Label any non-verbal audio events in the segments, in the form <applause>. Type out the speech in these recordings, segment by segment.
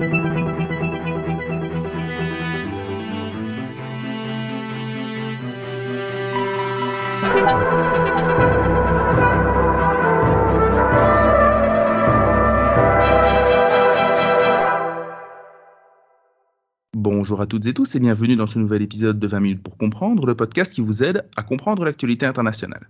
Bonjour à toutes et tous et bienvenue dans ce nouvel épisode de 20 minutes pour comprendre, le podcast qui vous aide à comprendre l'actualité internationale.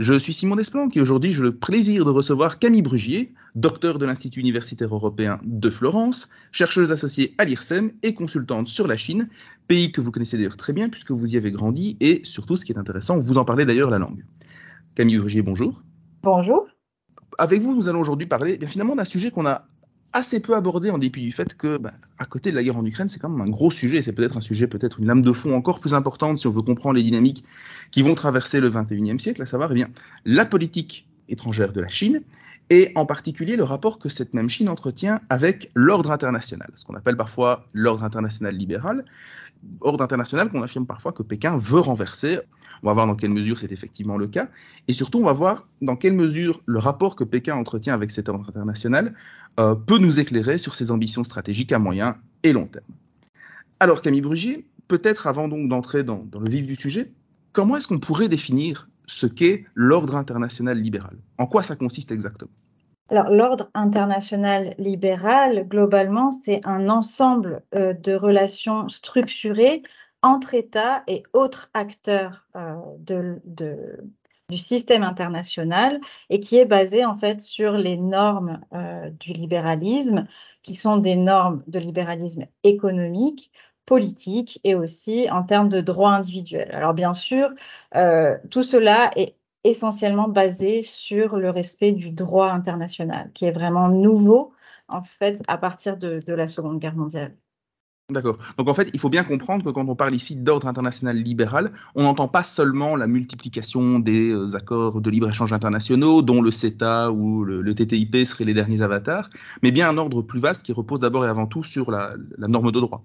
Je suis Simon Desplanques et aujourd'hui j'ai le plaisir de recevoir Camille Brugier, docteur de l'Institut universitaire européen de Florence, chercheuse associée à l'IRSEM et consultante sur la Chine, pays que vous connaissez d'ailleurs très bien puisque vous y avez grandi et surtout ce qui est intéressant, vous en parlez d'ailleurs la langue. Camille Brugier, bonjour. Bonjour. Avec vous, nous allons aujourd'hui parler bien finalement d'un sujet qu'on a assez peu abordé en dépit du fait que, bah, à côté de la guerre en Ukraine, c'est quand même un gros sujet. C'est peut-être un sujet, peut-être une lame de fond encore plus importante si on veut comprendre les dynamiques qui vont traverser le 21e siècle, à savoir eh la politique étrangère de la Chine et en particulier le rapport que cette même Chine entretient avec l'ordre international, ce qu'on appelle parfois l'ordre international libéral, ordre international qu'on affirme parfois que Pékin veut renverser. On va voir dans quelle mesure c'est effectivement le cas. Et surtout, on va voir dans quelle mesure le rapport que Pékin entretient avec cet ordre international euh, peut nous éclairer sur ses ambitions stratégiques à moyen et long terme. Alors, Camille Brugier, peut-être avant donc d'entrer dans, dans le vif du sujet, comment est-ce qu'on pourrait définir ce qu'est l'ordre international libéral? En quoi ça consiste exactement? Alors, l'ordre international libéral, globalement, c'est un ensemble euh, de relations structurées entre États et autres acteurs euh, du système international et qui est basé en fait sur les normes euh, du libéralisme, qui sont des normes de libéralisme économique, politique et aussi en termes de droits individuels. Alors bien sûr, tout cela est essentiellement basé sur le respect du droit international, qui est vraiment nouveau en fait à partir de, de la Seconde Guerre mondiale. D'accord. Donc en fait, il faut bien comprendre que quand on parle ici d'ordre international libéral, on n'entend pas seulement la multiplication des euh, accords de libre-échange internationaux, dont le CETA ou le, le, TTIP seraient les derniers avatars, mais bien un ordre plus vaste qui repose d'abord et avant tout sur la, la norme de droit.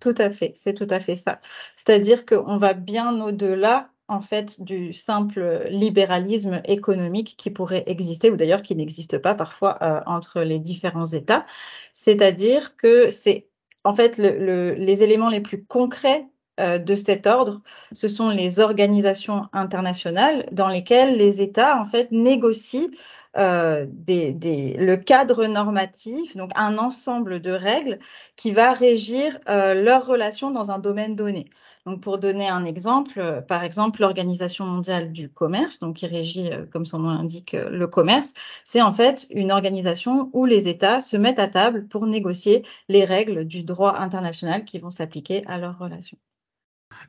Tout à fait, c'est tout à fait ça. C'est-à-dire qu'on va bien au-delà en fait du simple libéralisme économique qui pourrait exister ou d'ailleurs qui n'existe pas parfois euh, entre les différents États. C'est-à-dire que c'est en fait le, le, les éléments les plus concrets euh, de cet ordre, ce sont les organisations internationales dans lesquelles les États en fait négocient euh, le cadre normatif, donc un ensemble de règles qui va régir euh, leurs relations dans un domaine donné. Donc, pour donner un exemple, par exemple, l'Organisation mondiale du commerce, donc qui régit, comme son nom l'indique, le commerce, c'est en fait une organisation où les États se mettent à table pour négocier les règles du droit international qui vont s'appliquer à leurs relations.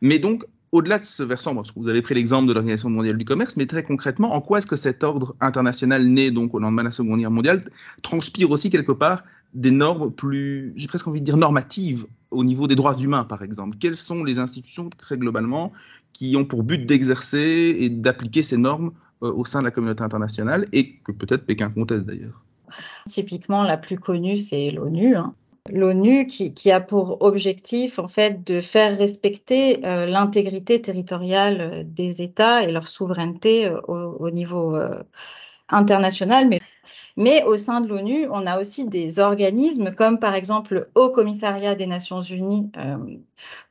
Mais donc, au-delà de ce versant, parce que vous avez pris l'exemple de l'Organisation mondiale du commerce, mais très concrètement, en quoi est-ce que cet ordre international né donc au lendemain de la Seconde Guerre mondiale transpire aussi quelque part des normes plus, j'ai presque envie de dire normatives au niveau des droits humains, par exemple? Quelles sont les institutions, très globalement, qui ont pour but d'exercer et d'appliquer ces normes euh, au sein de la communauté internationale et que peut-être Pékin conteste d'ailleurs? Typiquement, la plus connue, c'est l'ONU. Hein l'ONU qui, a pour objectif en fait de faire respecter euh, l'intégrité territoriale euh, des États et leur souveraineté euh, au, au, niveau international. Mais, mais au sein de l'ONU, on a aussi des organismes comme par exemple le Haut Commissariat des Nations Unies euh,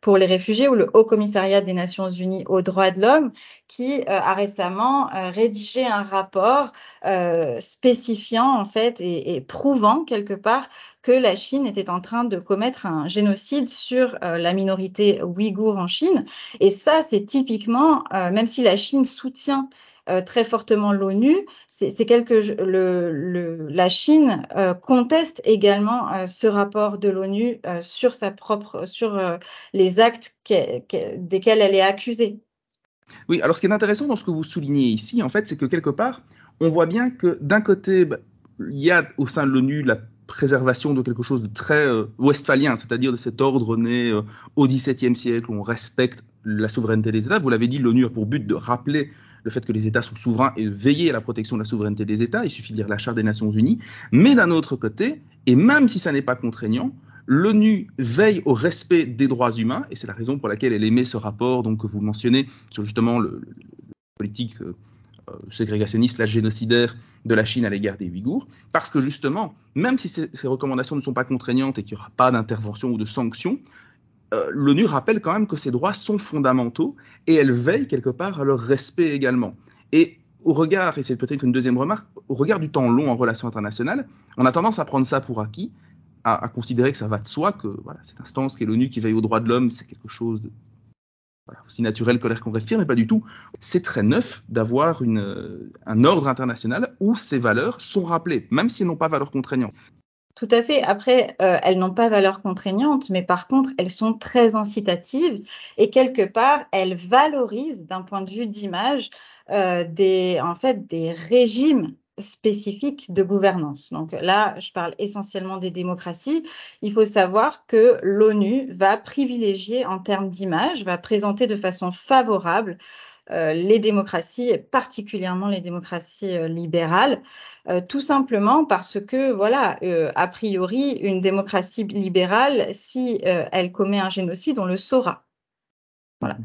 pour les réfugiés ou le Haut Commissariat des Nations Unies aux droits de l'homme qui euh, a récemment euh, rédigé un rapport spécifiant en fait et, prouvant quelque part que la Chine était en train de commettre un génocide sur la minorité ouïghour en Chine. Et ça, c'est typiquement, même si la Chine soutient très fortement l'ONU, c'est quelque le, la Chine euh, conteste également euh, ce rapport de l'ONU sur sa propre sur les actes qu qu desquels elle est accusée. Oui, alors ce qui est intéressant dans ce que vous soulignez ici, en fait, c'est que quelque part, on voit bien que d'un côté, bah, il y a au sein de l'ONU la préservation de quelque chose de très euh, westphalien, c'est-à-dire de cet ordre né euh, au XVIIe siècle où on respecte la souveraineté des États. Vous l'avez dit, l'ONU a pour but de rappeler le fait que les États sont souverains et veiller à la protection de la souveraineté des États. Il suffit de lire la Charte des Nations Unies. Mais d'un autre côté, et même si ça n'est pas contraignant, l'ONU veille au respect des droits humains, et c'est la raison pour laquelle elle émet ce rapport donc, que vous mentionnez sur justement le, le politique euh, euh, ségrégationniste, la génocidaire de la Chine à l'égard des Ouïghours, parce que justement, même si ces, recommandations ne sont pas contraignantes et qu'il n'y aura pas d'intervention ou de sanctions, euh, l'ONU rappelle quand même que ces droits sont fondamentaux et elle veille quelque part à leur respect également. Et au regard, et c'est peut-être une deuxième remarque, au regard du temps long en relations internationales, on a tendance à prendre ça pour acquis, à, considérer que ça va de soi, que voilà, cette instance qui est l'ONU qui veille aux droits de l'homme, c'est quelque chose de aussi naturel que l'air qu'on respire, mais pas du tout. C'est très neuf d'avoir un ordre international où ces valeurs sont rappelées, même si elles n'ont pas valeur contraignante. Tout à fait. Après, euh, elles n'ont pas valeur contraignante, mais par contre, elles sont très incitatives et quelque part, elles valorisent d'un point de vue d'image euh, des, en fait, des régimes spécifiques de gouvernance. Donc là, je parle essentiellement des démocraties. Il faut savoir que l'ONU va privilégier en termes d'image, va présenter de façon favorable les démocraties, particulièrement les démocraties euh, libérales, euh, tout simplement parce que, voilà, a priori, une démocratie libérale, si elle commet un génocide, on le saura. Voilà.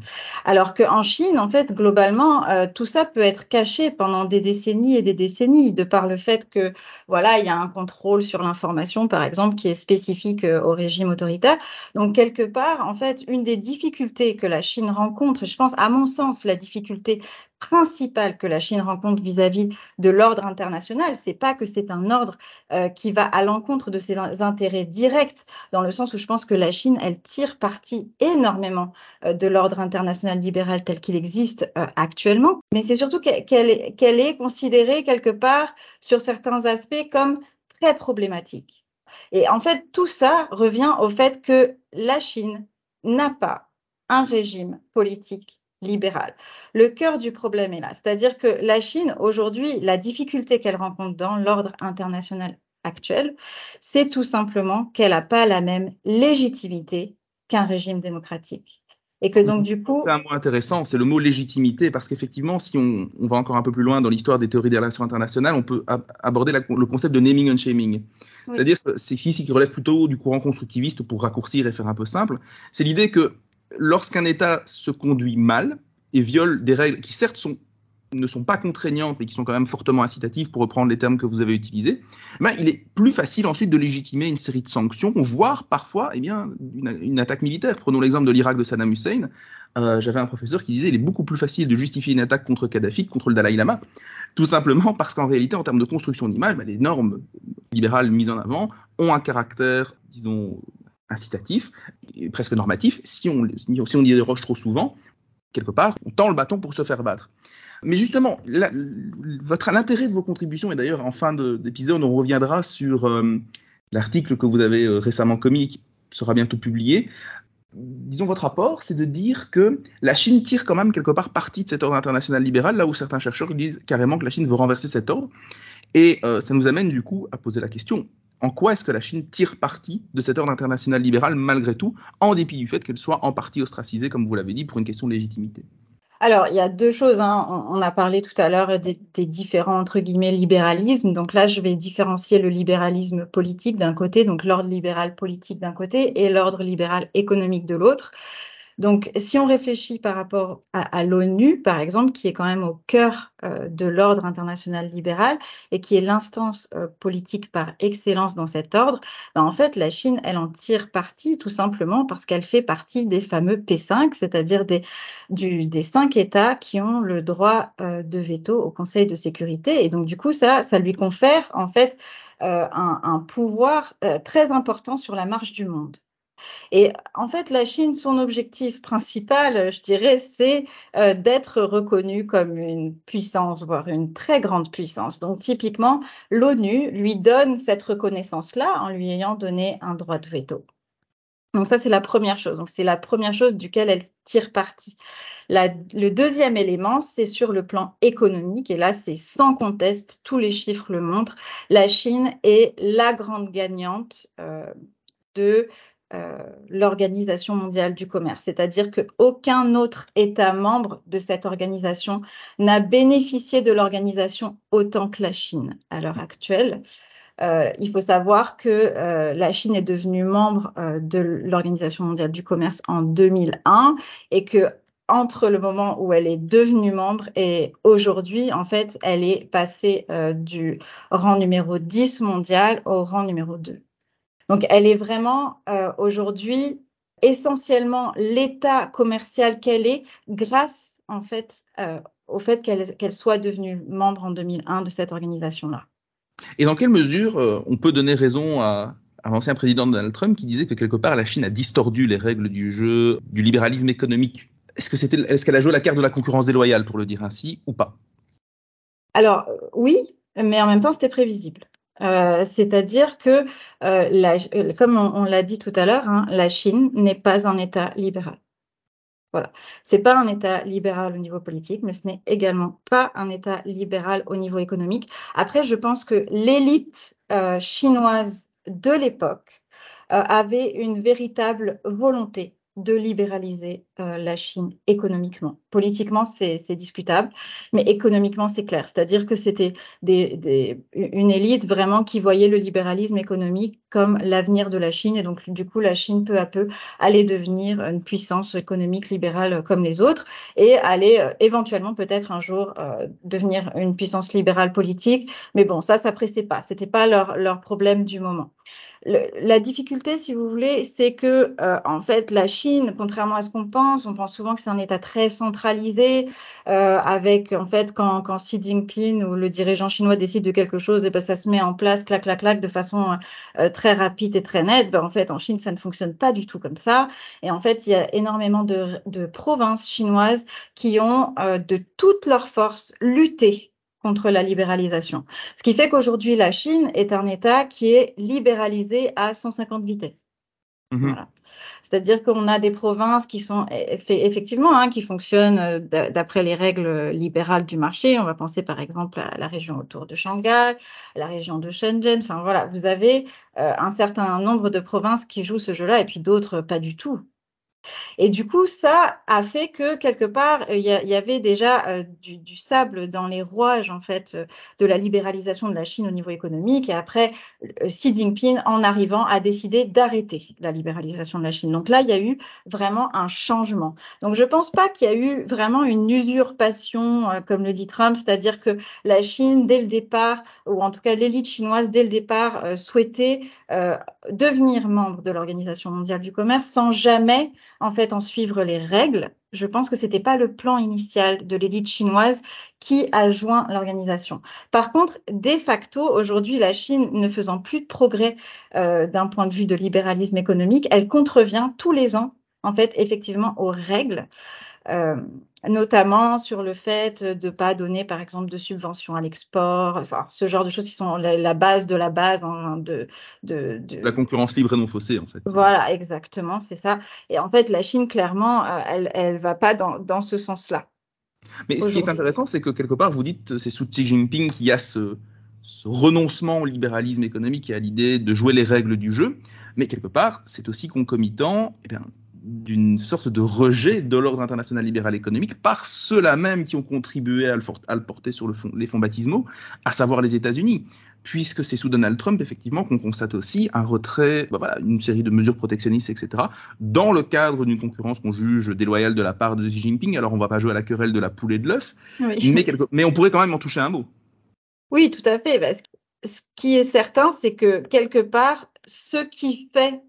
Alors qu'en Chine, en fait, globalement, euh, tout ça peut être caché pendant des décennies et des décennies, de par le fait que, voilà, il y a un contrôle sur l'information, par exemple, qui est spécifique euh, au régime autoritaire. Donc, quelque part, en fait, une des difficultés que la Chine rencontre, je pense, à mon sens, la difficulté principale que la Chine rencontre vis-à-vis de l'ordre international, c'est pas que c'est un ordre euh, qui va à l'encontre de ses intérêts directs, dans le sens où je pense que la Chine, elle tire parti énormément de l'ordre international libéral tel qu'il existe euh, actuellement, mais c'est surtout qu'elle est, est considérée quelque part sur certains aspects comme très problématique. Et en fait, tout ça revient au fait que la Chine n'a pas un régime politique libéral. Le cœur du problème est là, c'est-à-dire que la Chine, aujourd'hui, la difficulté qu'elle rencontre dans l'ordre international actuel, c'est tout simplement qu'elle n'a pas la même légitimité qu'un régime démocratique. Et que donc, du coup. C'est un mot intéressant, c'est le mot légitimité, parce qu'effectivement, si on, va encore un peu plus loin dans l'histoire des théories des relations internationales, on peut aborder le concept de naming and shaming. C'est-à-dire que c'est ici qui relève plutôt du courant constructiviste pour raccourcir et faire un peu simple. C'est l'idée que lorsqu'un État se conduit mal et viole des règles qui certes ne sont pas contraignantes mais qui sont quand même fortement incitatives pour reprendre les termes que vous avez utilisés, eh ben, il est plus facile ensuite de légitimer une série de sanctions, voire parfois eh une, attaque militaire. Prenons l'exemple de l'Irak de Saddam Hussein. Euh, j'avais un professeur qui disait il est beaucoup plus facile de justifier une attaque contre Kadhafi que contre le Dalai Lama, tout simplement parce qu'en réalité, en termes de construction d'image, ben, les normes libérales mises en avant ont un caractère, disons, incitatif, presque normatif. Si on, si on y déroge trop souvent, quelque part, on tend le bâton pour se faire battre. Mais justement, l'intérêt de vos contributions, et d'ailleurs en fin d'épisode, on reviendra sur euh, l'article que vous avez euh, récemment commis, qui sera bientôt publié. Disons, votre rapport, c'est de dire que la Chine tire quand même quelque part parti de cet ordre international libéral, là où certains chercheurs disent carrément que la Chine veut renverser cet ordre. Et euh, ça nous amène du coup à poser la question, en quoi est-ce que la Chine tire parti de cet ordre international libéral malgré tout, en dépit du fait qu'elle soit en partie ostracisée, comme vous l'avez dit, pour une question de légitimité alors, il y a deux choses. Hein. On, a parlé tout à l'heure des, différents, entre guillemets, libéralismes. Donc là, je vais différencier le libéralisme politique d'un côté, donc l'ordre libéral politique d'un côté, et l'ordre libéral économique de l'autre. Donc, si on réfléchit par rapport à, l'ONU, par exemple, qui est quand même au cœur euh, de l'ordre international libéral et qui est l'instance euh, politique par excellence dans cet ordre, ben, en fait, la Chine, elle en tire parti tout simplement parce qu'elle fait partie des fameux P5, c'est-à-dire des, cinq États qui ont le droit euh, de veto au Conseil de sécurité. Et donc, du coup, ça, ça lui confère en fait un, un, pouvoir très important sur la marche du monde. Et en fait, la Chine, son objectif principal, je dirais, c'est euh, d'être reconnue comme une puissance, voire une très grande puissance. Donc, typiquement, l'ONU lui donne cette reconnaissance-là en lui ayant donné un droit de veto. Donc ça, c'est la première chose. Donc c'est la première chose duquel elle tire parti. le deuxième élément, c'est sur le plan économique. Et là, c'est sans conteste, tous les chiffres le montrent. La Chine est la grande gagnante euh, de euh, l'Organisation mondiale du commerce, c'est-à-dire qu'aucun autre État membre de cette organisation n'a bénéficié de l'organisation autant que la Chine à l'heure actuelle. Euh, il faut savoir que euh, la Chine est devenue membre de l'Organisation mondiale du commerce en 2001 et que entre le moment où elle est devenue membre et aujourd'hui, en fait, elle est passée du rang numéro 10 mondial au rang numéro 2. Donc, elle est vraiment euh, aujourd'hui essentiellement l'état commercial qu'elle est grâce, en fait, euh, au fait qu'elle soit devenue membre en 2001 de cette organisation-là. Et dans quelle mesure euh, on peut donner raison à, à l'ancien président Donald Trump qui disait que quelque part la Chine a distordu les règles du jeu du libéralisme économique? Est-ce que c'était, est-ce qu'elle a joué la carte de la concurrence déloyale pour le dire ainsi ou pas? Alors oui, mais en même temps c'était prévisible. Euh, c'est-à-dire que, euh, la, comme on, l'a dit tout à l'heure, hein, la Chine n'est pas un État libéral. Voilà. C'est pas un État libéral au niveau politique, mais ce n'est également pas un État libéral au niveau économique. Après, je pense que l'élite euh, chinoise de l'époque euh, avait une véritable volonté de libéraliser euh, la Chine économiquement. Politiquement, c'est discutable, mais économiquement, c'est clair. C'est-à-dire que c'était des, des, une élite vraiment qui voyait le libéralisme économique comme l'avenir de la Chine. Et donc, du coup, la Chine, peu à peu, allait devenir une puissance économique libérale comme les autres et allait euh, éventuellement, peut-être un jour, euh, devenir une puissance libérale politique. Mais bon, ça, ça pressait pas. C'était pas leur, leur problème du moment. La difficulté, si vous voulez, c'est que euh, en fait la Chine, contrairement à ce qu'on pense, on pense souvent que c'est un État très centralisé, euh, avec en fait quand, quand Xi Jinping ou le dirigeant chinois décide de quelque chose, et ben ça se met en place, clac clac clac, de façon euh, très rapide et très nette. Ben, en fait, en Chine, ça ne fonctionne pas du tout comme ça. Et en fait, il y a énormément de, de provinces chinoises qui ont euh, de toutes leurs forces lutté contre la libéralisation. Ce qui fait qu'aujourd'hui, la Chine est un État qui est libéralisé à 150 vitesses. Mmh. Voilà. C'est-à-dire qu'on a des provinces qui sont effectivement hein, qui fonctionnent euh, d'après les règles libérales du marché. On va penser par exemple à la région autour de Shanghai, à la région de Shenzhen. Enfin voilà, vous avez euh, un certain nombre de provinces qui jouent ce jeu-là et puis d'autres pas du tout. Et du coup, ça a fait que quelque part, il y, avait déjà euh, du, sable dans les rouages en fait euh, de la libéralisation de la Chine au niveau économique. Et après, euh, Xi Jinping, en arrivant, a décidé d'arrêter la libéralisation de la Chine. Donc là, il y a eu vraiment un changement. Donc je pense pas qu'il y a eu vraiment une usurpation, euh, comme le dit Trump, c'est-à-dire que la Chine, dès le départ, ou en tout cas l'élite chinoise, dès le départ, euh, souhaitait devenir membre de l'Organisation mondiale du commerce sans jamais en fait en suivre les règles. Je pense que c'était pas le plan initial de l'élite chinoise qui a joint l'organisation. Par contre, de facto, aujourd'hui, la Chine ne faisant plus de progrès euh, d'un point de vue de libéralisme économique, elle contrevient tous les ans, en fait, effectivement, aux règles. Euh, notamment sur le fait de ne pas donner, par exemple, de subventions à l'export, enfin, ce genre de choses qui sont la, la base de la base hein, de, de, de, La concurrence libre et non faussée, en fait. Voilà, exactement, c'est ça. Et en fait, la Chine, clairement, euh, elle ne va pas dans, dans ce sens-là. Mais ce qui est intéressant, c'est que quelque part, vous dites, c'est sous Xi Jinping qu'il y a ce, ce renoncement au libéralisme économique et à l'idée de jouer les règles du jeu, mais quelque part, c'est aussi concomitant eh bien, d'une sorte de rejet de l'ordre international libéral économique par ceux-là même qui ont contribué à le, à le porter sur le fond, les fonds baptismaux, à savoir les États-Unis, puisque c'est sous Donald Trump effectivement qu'on constate aussi un retrait, bah voilà, une série de mesures protectionnistes, etc., dans le cadre d'une concurrence qu'on juge déloyale de la part de Xi Jinping. Alors on va pas jouer à la querelle de la poule et de l'œuf, oui. mais, quelque... mais on pourrait quand même en toucher un mot. Oui, tout à fait. Parce que ce qui est certain, c'est que quelque part, ce qui fait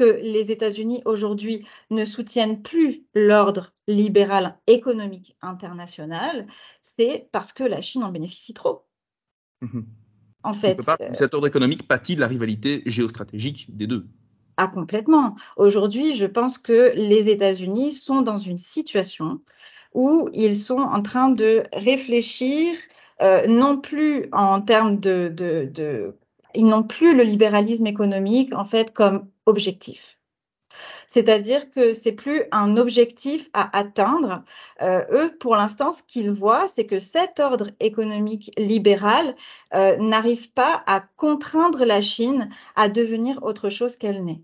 que les États-Unis aujourd'hui ne soutiennent plus l'ordre libéral économique international, c'est parce que la Chine en bénéficie trop. Mmh. En fait, pas, euh, cet ordre économique pâtit de la rivalité géostratégique des deux. Ah, complètement. Aujourd'hui, je pense que les États-Unis sont dans une situation où ils sont en train de réfléchir euh, non plus en termes de, de, de ils n'ont plus le libéralisme économique en fait comme objectif. C'est-à-dire que c'est plus un objectif à atteindre. Euh, eux, pour l'instant, ce qu'ils voient, c'est que cet ordre économique libéral euh, n'arrive pas à contraindre la Chine à devenir autre chose qu'elle n'est.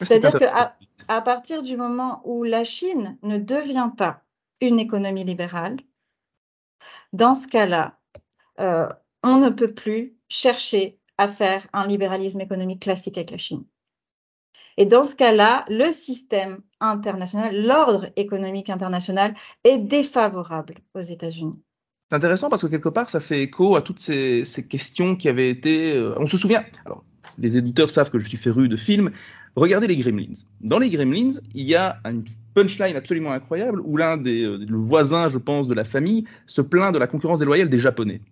C'est-à-dire qu'à à partir du moment où la Chine ne devient pas une économie libérale, dans ce cas-là, euh, on ne peut plus chercher à faire un libéralisme économique classique avec la Chine. Et dans ce cas-là, le système international, l'ordre économique international est défavorable aux États-Unis. C'est intéressant parce que quelque part, ça fait écho à toutes ces, questions qui avaient été. Euh, on se souvient. Alors, les éditeurs savent que je suis féru de films. Regardez les Gremlins. Dans les Gremlins, il y a une punchline absolument incroyable où l'un des euh, le voisin, je pense, de la famille se plaint de la concurrence déloyale des Japonais.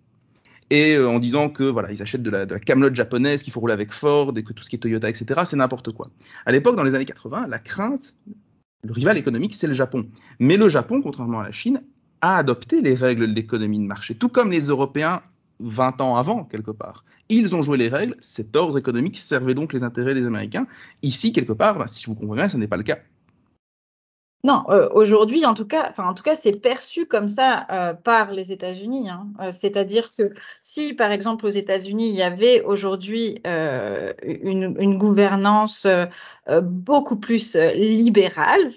Et euh, en disant que voilà, ils achètent de la, de camelote japonaise, qu'il faut rouler avec Ford et que tout ce qui est Toyota, etc., c'est n'importe quoi. À l'époque, dans les années 80, la crainte, le rival économique, c'est le Japon. Mais le Japon, contrairement à la Chine, a adopté les règles de l'économie de marché, tout comme les Européens 20 ans avant, quelque part. Ils ont joué les règles, cet ordre économique servait donc les intérêts des Américains. Ici, quelque part, bah, si je vous comprends bien, ce n'est pas le cas. Non, euh, aujourd'hui, en tout cas, enfin, en tout cas, c'est perçu comme ça euh, par les États-Unis. Hein. Euh, c'est-à-dire que si, par exemple, aux États-Unis, il y avait aujourd'hui une, gouvernance beaucoup plus libérale,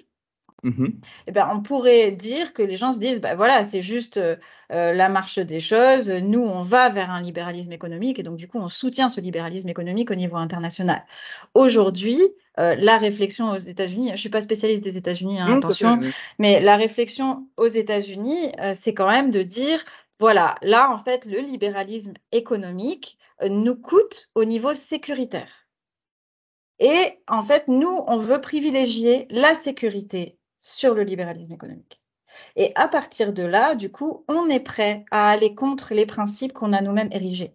Mmh eh ben, on pourrait dire que les gens se disent, bah voilà, c'est juste euh, la marche des choses. Nous, on va vers un libéralisme économique et donc du coup, on soutient ce libéralisme économique au niveau international. Aujourd'hui, euh, la réflexion aux États-Unis, je suis pas spécialiste des États-Unis, hein, attention, mais la réflexion aux États-Unis, euh, c'est quand même de dire, voilà, là, en fait, le libéralisme économique euh, nous coûte au niveau sécuritaire. Et en fait, nous, on veut privilégier la sécurité sur le libéralisme économique. Et à partir de là, du coup, on est prêt à aller contre les principes qu'on a nous-mêmes érigés.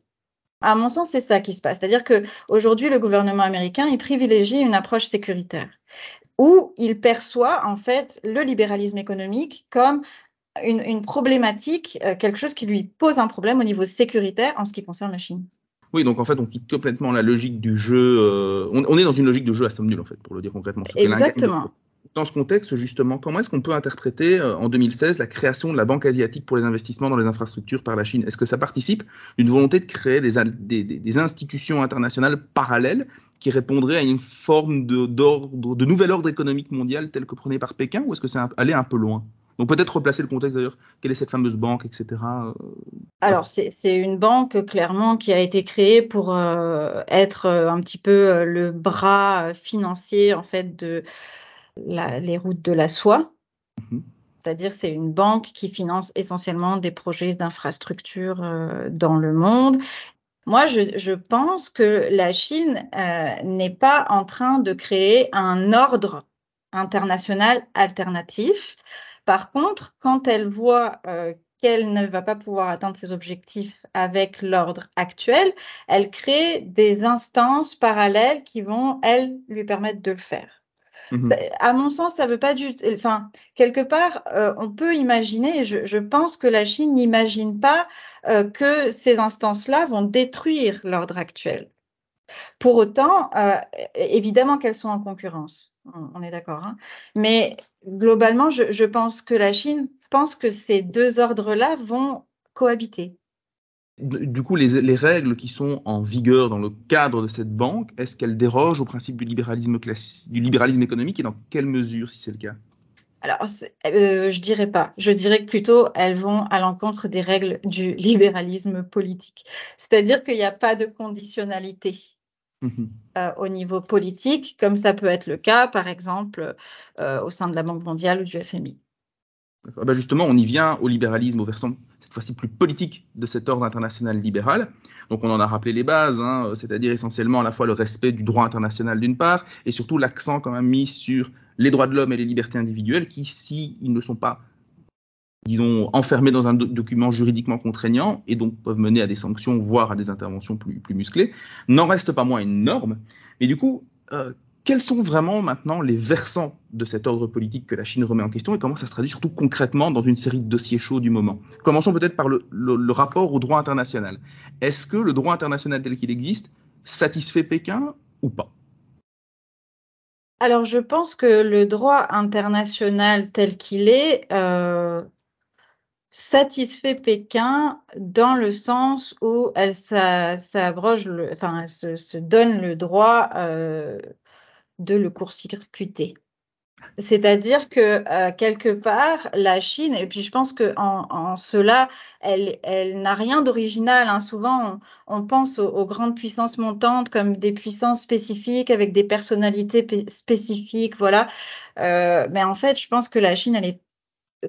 À mon sens, c'est ça qui se passe. C'est-à-dire que aujourd'hui, le gouvernement américain, il privilégie une approche sécuritaire où il perçoit en fait le libéralisme économique comme une, une problématique, euh, quelque chose qui lui pose un problème au niveau sécuritaire en ce qui concerne la Chine. Oui, donc en fait, on quitte complètement la logique du jeu. Euh, on, on, est dans une logique de jeu à somme nulle, en fait, pour le dire concrètement. Exactement dans ce contexte, justement, comment est-ce qu'on peut interpréter euh, en 2016 la création de la Banque asiatique pour les investissements dans les infrastructures par la Chine? Est-ce que ça participe d'une volonté de créer des, institutions internationales parallèles qui répondraient à une forme de, nouvel ordre économique mondial tel que prôné par Pékin ou est-ce que c'est aller un peu loin? Donc peut-être replacer le contexte d'ailleurs. Quelle est cette fameuse banque, etc. Euh, Alors c'est une banque clairement qui a été créée pour euh, être un petit peu le bras financier en fait de les routes de la soie. Mhm. C'est-à-dire c'est une banque qui finance essentiellement des projets d'infrastructure euh, dans le monde. Moi, je, je, pense que la Chine euh, n'est pas en train de créer un ordre international alternatif. Par contre, quand elle voit euh, qu'elle ne va pas pouvoir atteindre ses objectifs avec l'ordre actuel, elle crée des instances parallèles qui vont, elles, lui permettre de le faire. Mmh à mon sens, ça veut pas du Enfin, quelque part, euh, on peut imaginer, je, pense que la Chine n'imagine pas euh, que ces instances-là vont détruire l'ordre actuel. Pour autant, euh, évidemment qu'elles sont en concurrence, on, est d'accord. Hein Mais globalement, je pense que la Chine pense que ces deux ordres-là vont cohabiter du coup, les, les, règles qui sont en vigueur dans le cadre de cette banque, est-ce qu'elles dérogent au principe du libéralisme, du libéralisme économique et dans quelle mesure, si c'est le cas? Alors, euh, je dirais pas. Je dirais que plutôt elles vont à l'encontre des règles du libéralisme politique. C'est-à-dire qu'il n'y a pas de conditionnalité mmh euh, au niveau politique, comme ça peut être le cas, par exemple, euh, au sein de la Banque mondiale ou du FMI. Ben justement, on y vient au libéralisme, au versant cette fois-ci plus politique de cet ordre international libéral. Donc on en a rappelé les bases, hein, c'est-à-dire essentiellement à la fois le respect du droit international d'une part, et surtout l'accent quand même mis sur les droits de l'homme et les libertés individuelles qui, s'ils ils ne sont pas, disons, enfermés dans un document juridiquement contraignant et donc peuvent mener à des sanctions, voire à des interventions plus, musclées, n'en reste pas moins une norme. Et du coup, euh, quels sont vraiment maintenant les versants de cet ordre politique que la Chine remet en question et comment ça se traduit surtout concrètement dans une série de dossiers chauds du moment? Commençons peut-être par le, rapport au droit international. Est-ce que le droit international tel qu'il existe satisfait Pékin ou pas? Alors je pense que le droit international tel qu'il est euh, satisfait Pékin dans le sens où elle s'abroge, enfin se, donne le droit euh, de le court-circuiter. C'est-à-dire que euh, quelque part, la Chine, et puis je pense que en, en cela, elle, elle n'a rien d'original. Hein. Souvent, on, on pense aux, aux, grandes puissances montantes comme des puissances spécifiques avec des personnalités spécifiques, voilà. Euh, mais en fait, je pense que la Chine, elle est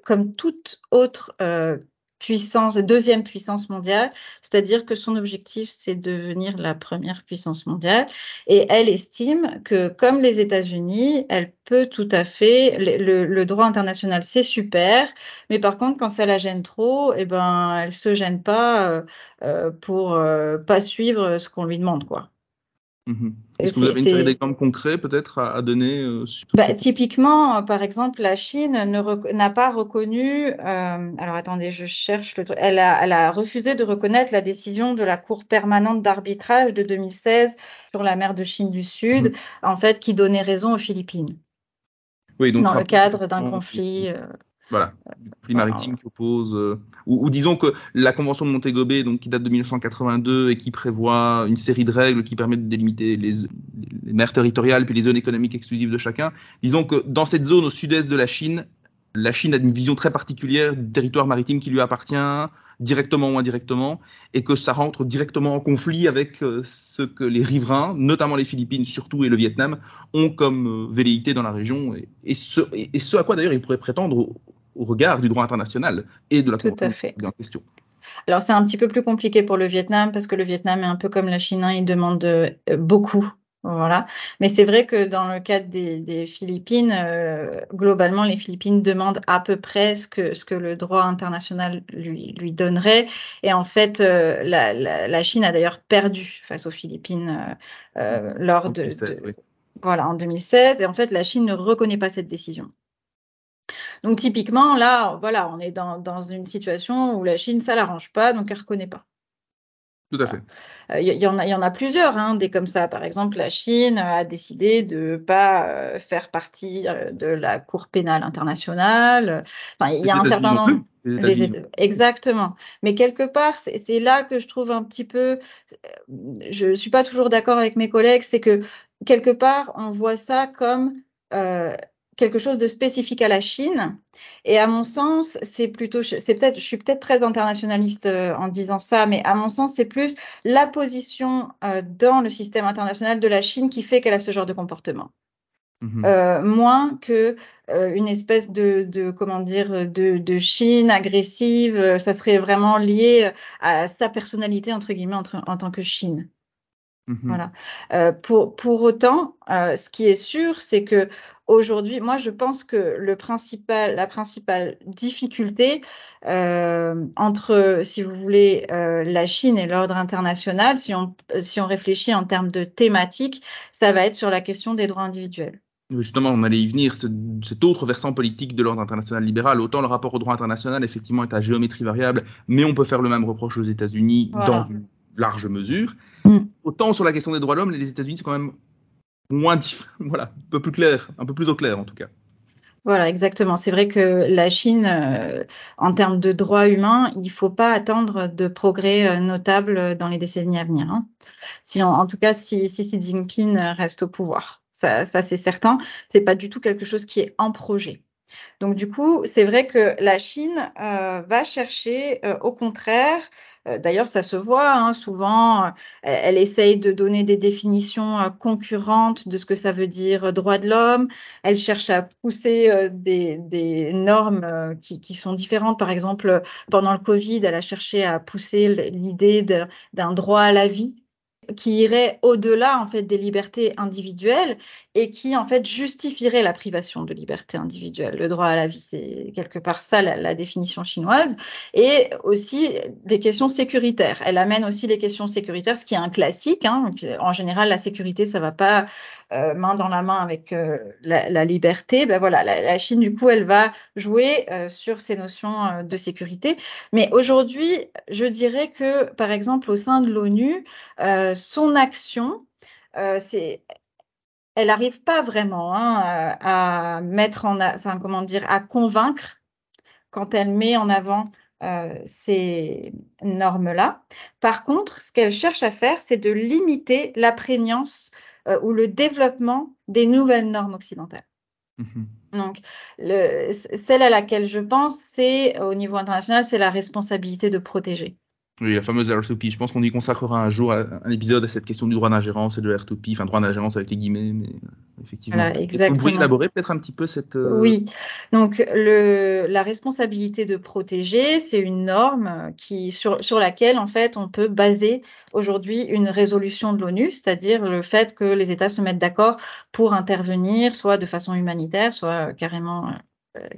comme toute autre euh, puissance, deuxième puissance mondiale, c'est-à-dire que son objectif, c'est de devenir la première puissance mondiale. Et elle estime que, comme les États-Unis, elle peut tout à fait, le, le droit international, c'est super, mais par contre, quand ça la gêne trop, eh ben, elle se gêne pas euh, euh pour euh, pas suivre ce qu'on lui demande, quoi. Mmh Est-ce que vous avez une série d'exemples concrets peut-être à, à, donner euh, bah, Typiquement, euh, par exemple, la Chine n'a pas reconnu. Euh, alors attendez, je cherche le truc. Elle a, elle a, refusé de reconnaître la décision de la Cour permanente d'arbitrage de 2016 sur la mer de Chine du Sud, mmh. en fait, qui donnait raison aux Philippines. Oui, donc dans le cadre d'un conflit. Euh, voilà, du conflit maritime qui oppose, euh, ou, ou, disons que la convention de Montego Bay, donc qui date de 1982 et qui prévoit une série de règles qui permettent de délimiter les, les mers territoriales puis les zones économiques exclusives de chacun. Disons que dans cette zone au sud-est de la Chine, la Chine a une vision très particulière du territoire maritime qui lui appartient, directement ou indirectement, et que ça rentre directement en conflit avec euh, ce que les riverains, notamment les Philippines surtout et le Vietnam, ont comme euh, velléité dans la région, et, et, ce, et, ce, à quoi d'ailleurs ils pourraient prétendre au, regard du droit international et de la Tout à fait. en question. Alors c'est un petit peu plus compliqué pour le Vietnam parce que le Vietnam est un peu comme la Chine, hein, il demande euh, beaucoup voilà. Mais c'est vrai que dans le cadre des, des Philippines, euh, globalement, les Philippines demandent à peu près ce que, ce que le droit international lui, lui donnerait. Et en fait, euh, la, la, la, Chine a d'ailleurs perdu face aux Philippines euh lors de, 2016, de oui. voilà en 2016. Et en fait, la Chine ne reconnaît pas cette décision. Donc typiquement, là, voilà, on est dans, dans une situation où la Chine, ça l'arrange pas, donc elle reconnaît pas. Tout à fait. Il euh, y, y, en a, il y en a plusieurs, hein, des comme ça. Par exemple, la Chine a décidé de pas euh, faire partie euh, de la Cour pénale internationale. Enfin, il y a un certain nombre. Les Exactement. Mais quelque part, c'est là que je trouve un petit peu. Je suis pas toujours d'accord avec mes collègues, c'est que quelque part, on voit ça comme euh, quelque chose de spécifique à la Chine. Et à mon sens, c'est plutôt, c'est peut-être, je suis peut-être très internationaliste euh, en disant ça, mais à mon sens, c'est plus la position euh, dans le système international de la Chine qui fait qu'elle a ce genre de comportement. Mmh. Euh, moins que euh, une espèce de, de comment dire de, de, Chine agressive, ça serait vraiment lié à sa personnalité entre guillemets entre, en tant que Chine. Mmh. Voilà. Euh, pour, pour autant, euh, ce qui est sûr, c'est que aujourd'hui, moi, je pense que le principal, la principale difficulté euh, entre, si vous voulez, la Chine et l'ordre international, si on, si on réfléchit en termes de thématique, ça va être sur la question des droits individuels. Justement, on allait y venir, ce, cet autre versant politique de l'ordre international libéral. Autant le rapport au droit international, effectivement, est à géométrie variable, mais on peut faire le même reproche aux États-Unis voilà. dans une large mesure. Mm. Autant sur la question des droits de l'homme, les États-Unis sont quand même moins, <laughs> voilà, un peu plus clair, un peu plus au clair en tout cas. Voilà, exactement. C'est vrai que la Chine, euh, en termes de droits humains, il ne faut pas attendre de progrès euh, notables dans les décennies à venir. Hein. Si, en, en, tout cas, si, si Xi Jinping reste au pouvoir, ça, ça c'est certain. C'est pas du tout quelque chose qui est en projet. Donc du coup, c'est vrai que la Chine euh, va chercher, euh, au contraire, euh, d'ailleurs ça se voit hein, souvent, euh, elle, essaye de donner des définitions euh, concurrentes de ce que ça veut dire droit de l'homme, elle cherche à pousser des, des, normes qui, qui, sont différentes. Par exemple, pendant le Covid, elle a cherché à pousser l'idée d'un droit à la vie qui irait au-delà en fait des libertés individuelles et qui en fait justifierait la privation de liberté individuelle. Le droit à la vie, c'est quelque part ça la, définition chinoise et aussi des questions sécuritaires. Elle amène aussi les questions sécuritaires, ce qui est un classique. Hein. En général, la sécurité, ça va pas euh, main dans la main avec euh, la, liberté. Ben voilà, la, Chine du coup, elle va jouer euh, sur ces notions de sécurité. Mais aujourd'hui, je dirais que par exemple au sein de l'ONU son action, euh, c'est elle n'arrive pas vraiment hein, à mettre en, enfin comment dire, à convaincre quand elle met en avant euh, ces normes-là. Par contre, ce qu'elle cherche à faire, c'est de limiter la prégnance euh, ou le développement des nouvelles normes occidentales. Mhm. Donc, le, celle à laquelle je pense, c'est au niveau international, c'est la responsabilité de protéger. Oui, la fameuse R2P. Je pense qu'on y consacrera un jour un épisode à cette question du droit d'ingérence et de R2P, enfin droit d'ingérence avec les guillemets, mais euh, effectivement. Voilà, Est-ce que vous pouvez élaborer peut-être un petit peu cette. Euh, oui, donc le, la responsabilité de protéger, c'est une norme qui, sur, sur laquelle en fait on peut baser aujourd'hui une résolution de l'ONU, c'est-à-dire le fait que les États se mettent d'accord pour intervenir, soit de façon humanitaire, soit carrément euh,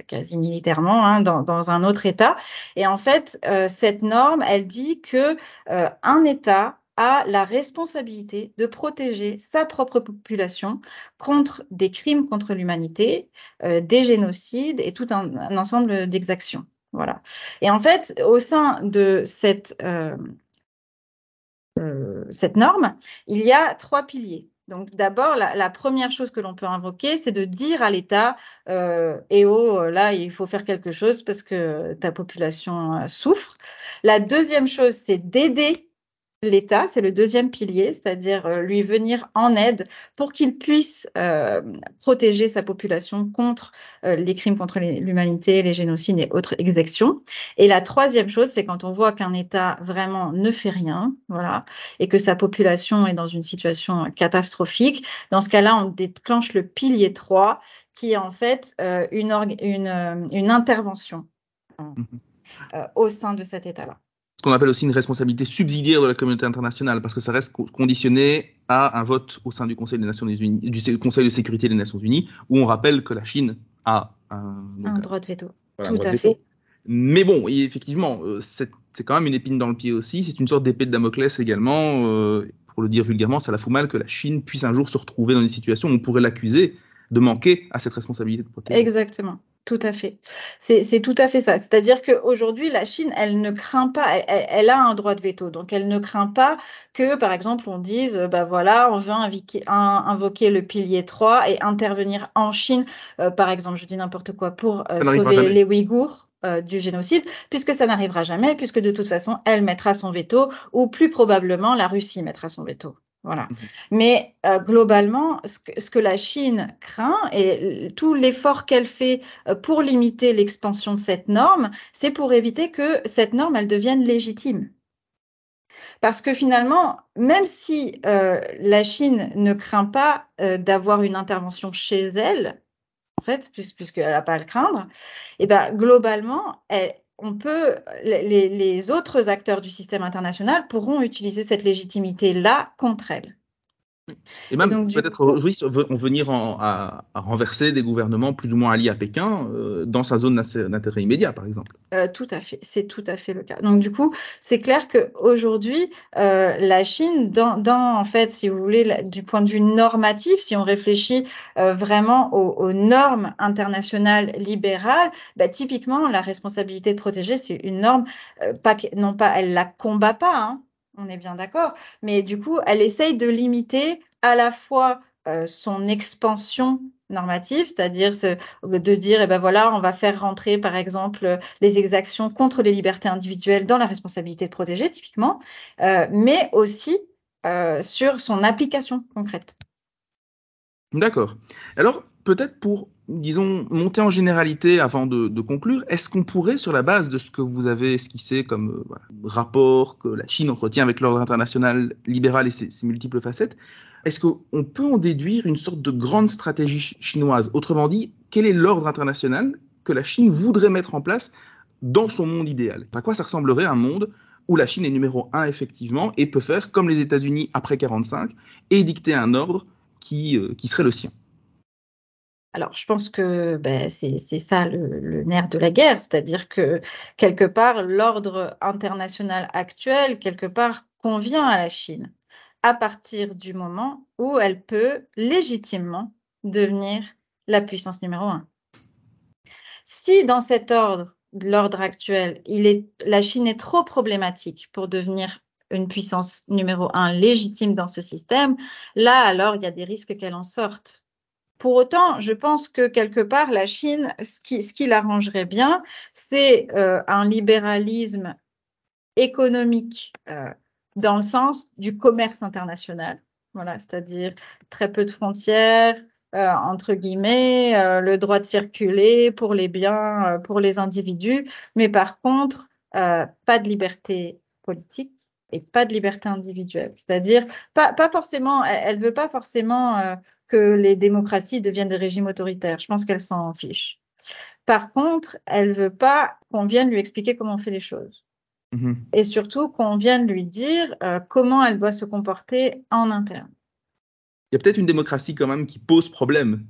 quasi militairement hein, dans, un autre État. Et en fait, euh, cette norme, elle dit que euh, un État a la responsabilité de protéger sa propre population contre des crimes contre l'humanité, des génocides et tout un, ensemble d'exactions. Voilà. Et en fait, au sein de cette norme, il y a trois piliers. Donc d'abord, la, première chose que l'on peut invoquer, c'est de dire à l'État, euh, eh oh, là, il faut faire quelque chose parce que ta population euh, souffre. La deuxième chose, c'est d'aider l'État, c'est le deuxième pilier, c'est-à-dire euh, lui venir en aide pour qu'il puisse euh, protéger sa population contre euh, les crimes contre l'humanité, les génocides et autres exactions. Et la troisième chose, c'est quand on voit qu'un État vraiment ne fait rien, voilà, et que sa population est dans une situation catastrophique. Dans ce cas-là, on déclenche le pilier 3, qui est en fait une, une, une, intervention mmh au sein de cet État-là qu'on appelle aussi une responsabilité subsidiaire de la communauté internationale, parce que ça reste conditionné à un vote au sein du Conseil des Nations Unies, du Conseil de sécurité des Nations Unies, où on rappelle que la Chine a un, un droit de veto. Tout à fait. Mais bon, effectivement, euh, c'est quand même une épine dans le pied aussi. C'est une sorte d'épée de Damoclès également. Euh, pour le dire vulgairement, ça la fout mal que la Chine puisse un jour se retrouver dans une situation où on pourrait l'accuser de manquer à cette responsabilité de protéger. Exactement. Tout à fait. C'est tout à fait ça. C'est-à-dire qu'aujourd'hui, la Chine, elle ne craint pas, elle, a un droit de veto. Donc, elle ne craint pas que, par exemple, on dise, bah voilà, on veut invoquer, le pilier 3 et intervenir en Chine, euh, par exemple, je dis n'importe quoi, pour euh, sauver les Ouïghours. Euh, du génocide, puisque ça n'arrivera jamais, puisque de toute façon, elle mettra son veto, ou plus probablement, la Russie mettra son veto. Voilà. Mhm. Mais euh, globalement, ce que, la Chine craint et tout l'effort qu'elle fait euh, pour limiter l'expansion de cette norme, c'est pour éviter que cette norme, elle devienne légitime. Parce que finalement, même si euh, la Chine ne craint pas d'avoir une intervention chez elle, en fait, puisqu'elle n'a pas à le craindre, et eh ben globalement, elle, on peut, les, autres acteurs du système international pourront utiliser cette légitimité-là contre elle. Et même peut-être venir à, renverser des gouvernements plus ou moins alliés à Pékin euh, dans sa zone d'intérêt immédiat, par exemple. Euh, tout à fait, c'est tout à fait le cas. Donc du coup, c'est clair qu'aujourd'hui, euh, la Chine, dans, en fait, si vous voulez, du point de vue normatif, si on réfléchit vraiment aux, normes internationales libérales, bah, typiquement, la responsabilité de protéger, c'est une norme, pas, non pas, elle la combat pas, hein, on est bien d'accord. Mais du coup, elle essaye de limiter à la fois euh, son expansion normative, c'est-à-dire de dire, eh ben voilà, on va faire rentrer, par exemple, les exactions contre les libertés individuelles dans la responsabilité de protéger, typiquement, euh, mais aussi euh, sur son application concrète. D'accord. Alors, peut-être pour disons, monter en généralité avant de, conclure, est-ce qu'on pourrait, sur la base de ce que vous avez esquissé comme euh, rapport que la Chine entretient avec l'ordre international libéral et ses, multiples facettes, est-ce qu'on peut en déduire une sorte de grande stratégie chinoise? Autrement dit, quel est l'ordre international que la Chine voudrait mettre en place dans son monde idéal? À quoi ça ressemblerait un monde où la Chine est numéro un effectivement et peut faire comme les États-Unis après 45 et dicter un ordre qui, euh, qui serait le sien alors, je pense que ben, c'est ça le, nerf de la guerre, c'est-à-dire que quelque part, l'ordre international actuel, quelque part, convient à la Chine à partir du moment où elle peut légitimement devenir la puissance numéro un. Si dans cet ordre, l'ordre actuel, la Chine est trop problématique pour devenir une puissance numéro un légitime dans ce système, là alors il y a des risques qu'elle en sorte pour autant, je pense que quelque part, la Chine, ce qui, ce qui l'arrangerait bien, c'est euh, un libéralisme économique euh, dans le sens du commerce international. Voilà, c'est-à-dire très peu de frontières, euh, entre guillemets, le droit de circuler pour les biens, pour les individus, mais par contre, pas de liberté politique et pas de liberté individuelle. C'est-à-dire, pas, pas forcément, elle ne veut pas forcément que les démocraties deviennent des régimes autoritaires. Je pense qu'elle s'en fiche. Par contre, elle veut pas qu'on vienne lui expliquer comment on fait les choses. Mm-hmm. Et surtout qu'on vienne lui dire comment elle doit se comporter en interne il y a peut-être une démocratie quand même qui pose problème.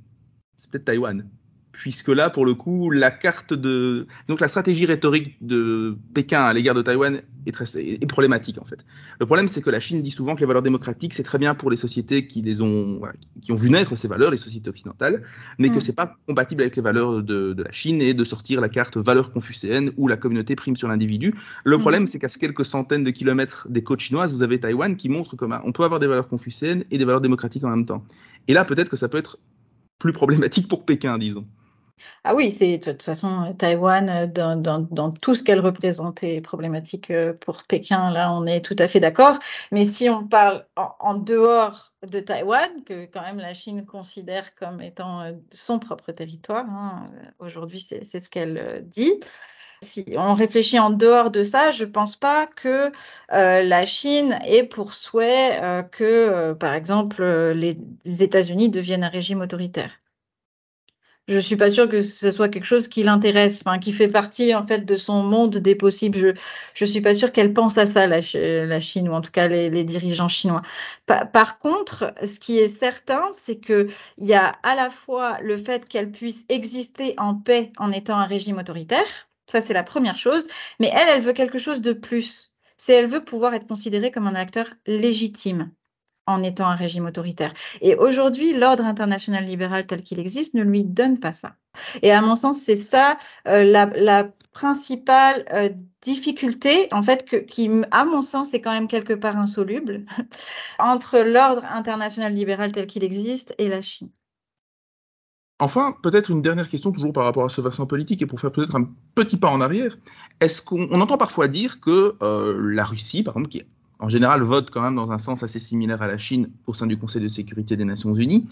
C'est peut-être Taïwan puisque là, pour le coup, la carte de. Donc, la stratégie rhétorique de Pékin à l'égard de Taïwan est, très, est problématique, en fait. Le problème, c'est que la Chine dit souvent que les valeurs démocratiques, c'est très bien pour les sociétés qui les ont, qui ont vu naître ces valeurs, les sociétés occidentales, mais que que c'est pas compatible avec les valeurs de, de, la Chine et de sortir la carte valeurs confucéennes où la communauté prime sur l'individu. Le problème, c'est qu'à quelques centaines de kilomètres des côtes chinoises, vous avez Taïwan qui montre qu'on peut avoir des valeurs confucéennes et des valeurs démocratiques en même temps. Et là, peut-être que ça peut être plus problématique pour Pékin, disons. Ah oui, c'est de toute façon Taïwan euh, dans, tout ce qu'elle représentait problématique euh, pour Pékin. Là, on est tout à fait d'accord. Mais si on parle en, dehors de Taïwan, que quand même la Chine considère comme étant euh, son propre territoire, hein, aujourd'hui c'est ce qu'elle dit. Si on réfléchit en dehors de ça, je ne pense pas que la Chine ait pour souhait que, par exemple, les États-Unis deviennent un régime autoritaire je suis pas sûre que ce soit quelque chose qui l'intéresse, enfin, qui fait partie en fait de son monde des possibles. Je je suis pas sûre qu'elle pense à ça la, la, Chine ou en tout cas les, dirigeants chinois. par contre, ce qui est certain, c'est que il y a à la fois le fait qu'elle puisse exister en paix en étant un régime autoritaire, ça c'est la première chose, mais elle, elle veut quelque chose de plus. C'est elle veut pouvoir être considérée comme un acteur légitime en étant un régime autoritaire. Et aujourd'hui, l'ordre international libéral tel qu'il existe ne lui donne pas ça. Et à mon sens, c'est ça euh, la, principale euh, difficulté, en fait, qui, à mon sens, est quand même quelque part insoluble <laughs> entre l'ordre international libéral tel qu'il existe et la Chine. Enfin, peut-être une dernière question, toujours par rapport à ce versant politique, et pour faire peut-être un petit pas en arrière. Est-ce qu'on entend parfois dire que euh, la Russie, par exemple, qui en général vote quand même dans un sens assez similaire à la Chine au sein du Conseil de sécurité des Nations Unies,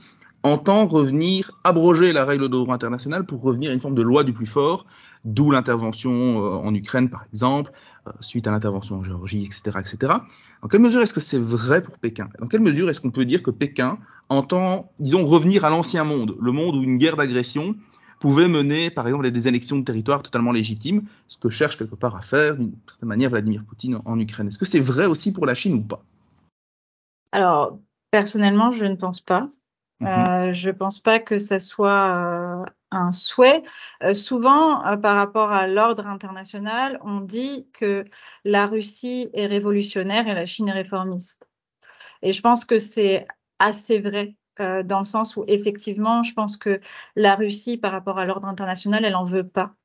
entend revenir abroger la règle de droit international pour revenir à une forme de loi du plus fort, d'où l'intervention euh, en Ukraine par exemple, euh, suite à l'intervention en Géorgie, etc., etc. Quelle mesure est-ce que c'est vrai pour Pékin? Dans quelle mesure est-ce qu'on peut dire que Pékin entend, disons, revenir à l'ancien monde, le monde où une guerre d'agression pouvait mener, par exemple, à des élections de territoire totalement légitimes, ce que cherche quelque part à faire, d'une certaine manière, Vladimir Poutine en, Ukraine. Est-ce que c'est vrai aussi pour la Chine ou pas? Alors, personnellement, je ne pense pas. Mhm. Euh, je ne pense pas que ça soit euh, un souhait. Euh, souvent, par rapport à l'ordre international, on dit que la Russie est révolutionnaire et la Chine est réformiste. Et je pense que c'est assez vrai euh, dans le sens où effectivement, je pense que la Russie, par rapport à l'ordre international, elle en veut pas.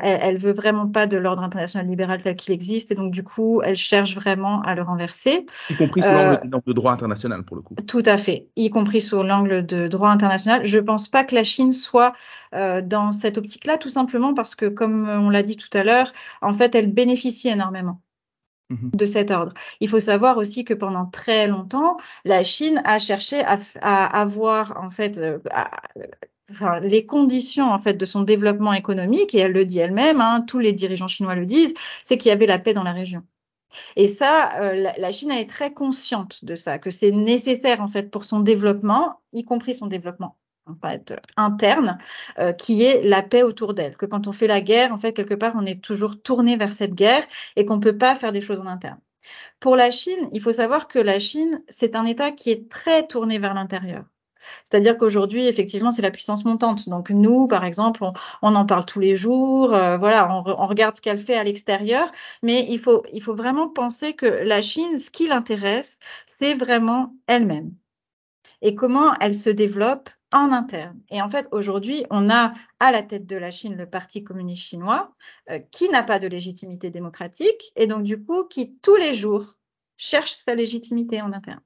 Elle, elle veut vraiment pas de l'ordre international libéral tel qu'il existe, et donc du coup, elle cherche vraiment à le renverser. Y compris sous l'angle euh, de droit international, pour le coup. Tout à fait, y compris sous l'angle de droit international. Je pense pas que la Chine soit euh, dans cette optique-là, tout simplement parce que, comme on l'a dit tout à l'heure, en fait, elle bénéficie énormément. De cet ordre. Il faut savoir aussi que pendant très longtemps, la Chine a cherché à, avoir en fait euh, les conditions en fait de son développement économique et elle le dit elle-même, hein, tous les dirigeants chinois le disent, c'est qu'il y avait la paix dans la région. Et ça, euh, la, la, Chine est très consciente de ça, que c'est nécessaire en fait pour son développement, y compris son développement être interne, euh, qui est la paix autour d'elle. Que quand on fait la guerre, en fait, quelque part, on est toujours tourné vers cette guerre et qu'on ne peut pas faire des choses en interne. Pour la Chine, il faut savoir que la Chine, c'est un État qui est très tourné vers l'intérieur. C'est-à-dire qu'aujourd'hui, effectivement, c'est la puissance montante. Donc nous, par exemple, on, en parle tous les jours. Euh, voilà, on, on, regarde ce qu'elle fait à l'extérieur. Mais il faut, il faut vraiment penser que la Chine, ce qui l'intéresse, c'est vraiment elle-même et comment elle se développe en interne. Et en fait, aujourd'hui, on a à la tête de la Chine le Parti communiste chinois euh, qui n'a pas de légitimité démocratique et donc du coup qui tous les jours cherche sa légitimité en interne.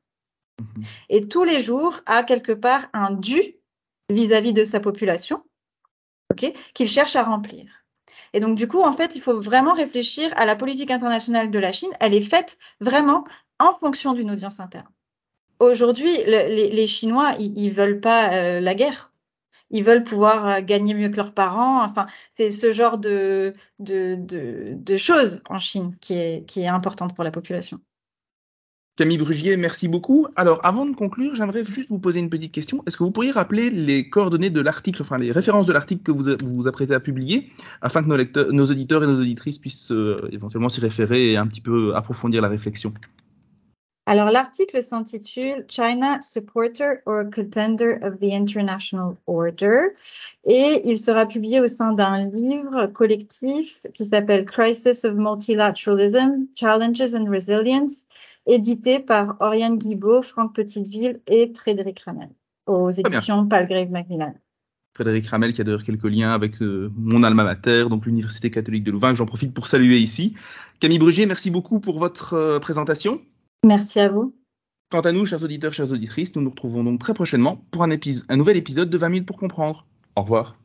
Mhm. Et tous les jours a quelque part un dû vis-à-vis de sa population ok, qu'il cherche à remplir. Et donc du coup, en fait, il faut vraiment réfléchir à la politique internationale de la Chine. Elle est faite vraiment en fonction d'une audience interne aujourd'hui, les, Chinois, ils, ils veulent pas euh, la guerre. Ils veulent pouvoir euh, gagner mieux que leurs parents. Enfin, c'est ce genre de, choses en Chine qui est, qui est importante pour la population. Camille Brugier, merci beaucoup. Alors, avant de conclure, j'aimerais juste vous poser une petite question. Est-ce que vous pourriez rappeler les coordonnées de l'article, enfin les références de l'article que vous vous, apprêtez à publier, afin que nos, lecteurs, nos auditeurs et nos auditrices puissent euh, éventuellement s'y référer et un petit peu approfondir la réflexion? Alors, l'article s'intitule China Supporter or Contender of the International Order et il sera publié au sein d'un livre collectif qui s'appelle Crisis of Multilateralism, Challenges and Resilience, édité par Oriane Guibault, Franck Petiteville et Frédéric Ramel aux éditions Palgrave Macmillan. Frédéric Ramel qui a d'ailleurs quelques liens avec euh, mon alma mater, donc l'Université catholique de Louvain, que j'en profite pour saluer ici. Camille Brugier, merci beaucoup pour votre euh, présentation. Merci à vous. Quant à nous, chers auditeurs, chères auditrices, nous nous retrouvons donc très prochainement pour un, un nouvel épisode de 20 000 pour comprendre. Au revoir.